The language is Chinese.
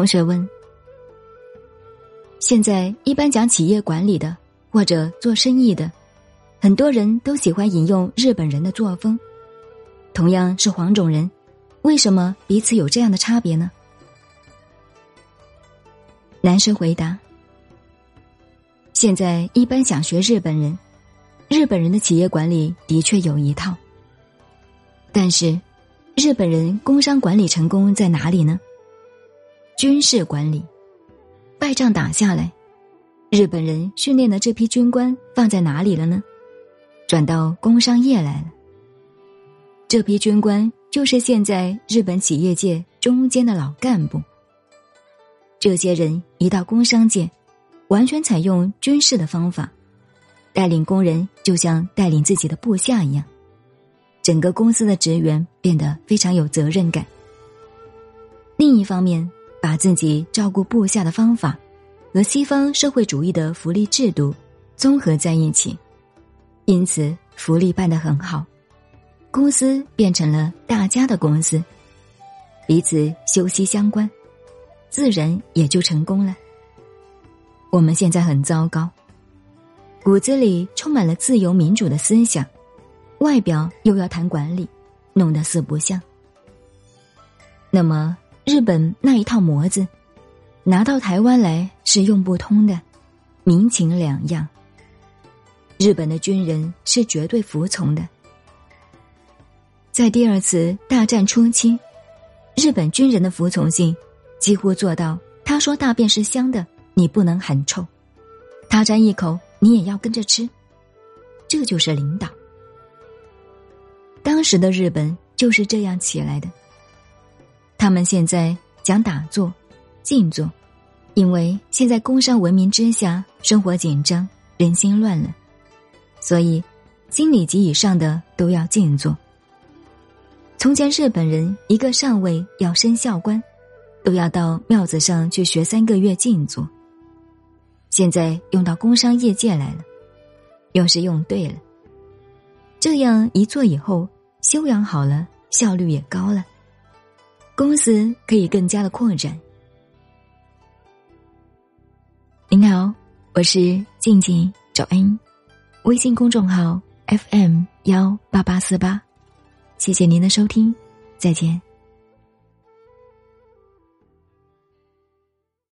同学问：现在一般讲企业管理的或者做生意的，很多人都喜欢引用日本人的作风。同样是黄种人，为什么彼此有这样的差别呢？男生回答：现在一般想学日本人，日本人的企业管理的确有一套，但是日本人工商管理成功在哪里呢？军事管理，败仗打下来，日本人训练的这批军官放在哪里了呢？转到工商业来了。这批军官就是现在日本企业界中间的老干部。这些人一到工商界，完全采用军事的方法，带领工人就像带领自己的部下一样，整个公司的职员变得非常有责任感。另一方面，把自己照顾部下的方法和西方社会主义的福利制度综合在一起，因此福利办得很好。公司变成了大家的公司，彼此休息相关，自然也就成功了。我们现在很糟糕，骨子里充满了自由民主的思想，外表又要谈管理，弄得四不像。那么日本那一套模子，拿到台湾来是用不通的，民情两样。日本的军人是绝对服从的。在第二次大战初期，日本军人的服从性几乎做到：他说大便是香的，你不能喊臭；他沾一口，你也要跟着吃。这就是领导。当时的日本就是这样起来的。他们现在讲打坐、静坐，因为现在工商文明之下，生活紧张，人心乱了，所以经理级以上的都要静坐。从前日本人一个上尉要升校官，都要到庙子上去学三个月静坐。现在用到工商业界来了，又是用对了。这样一做以后，修养好了，效率也高了，公司可以更加的扩展。您好，我是静静找恩，微信公众号 FM 幺八八四八。谢谢您的收听，再见。